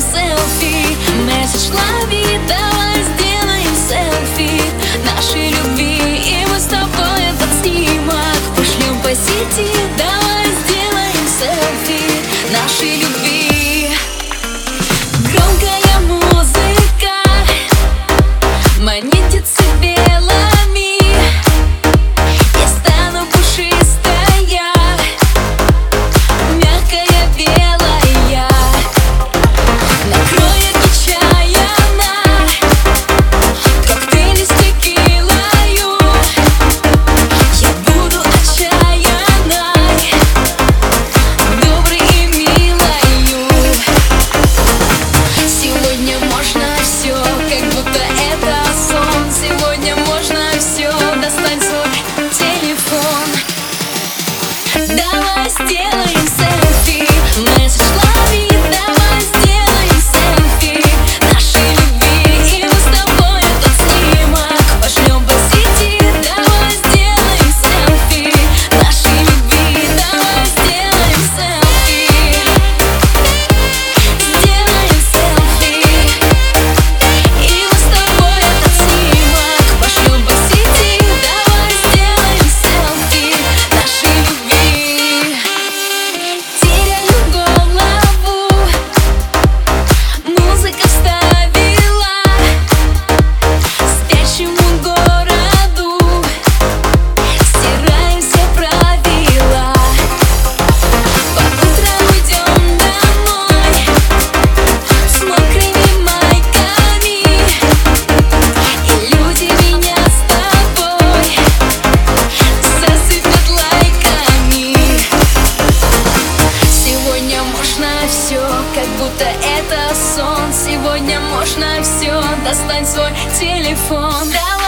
selfie, message la. можно все, как будто это сон. Сегодня можно все, достань свой телефон. Давай